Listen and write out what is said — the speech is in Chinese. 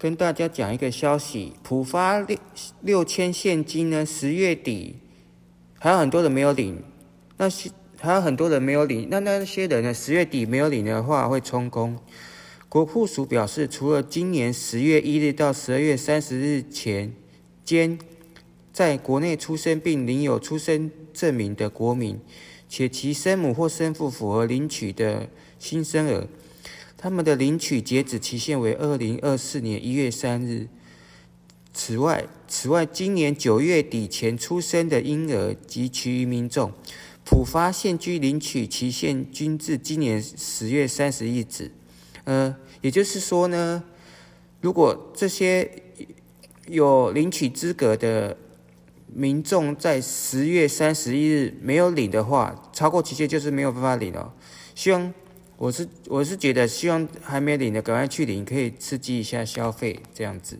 跟大家讲一个消息，浦发六六千现金呢，十月底还有很多人没有领，那些还有很多人没有领，那那些人呢，十月底没有领的话会充公。国库署表示，除了今年十月一日到十二月三十日前间在国内出生并领有出生证明的国民，且其生母或生父符合领取的新生儿。他们的领取截止期限为二零二四年一月三日。此外，此外，今年九月底前出生的婴儿及其余民众，普发现居领取期限均至今年十月三十日止。呃，也就是说呢，如果这些有领取资格的民众在十月三十一日没有领的话，超过期限就是没有办法领了。希望。我是我是觉得，希望还没领的赶快去领，可以刺激一下消费，这样子。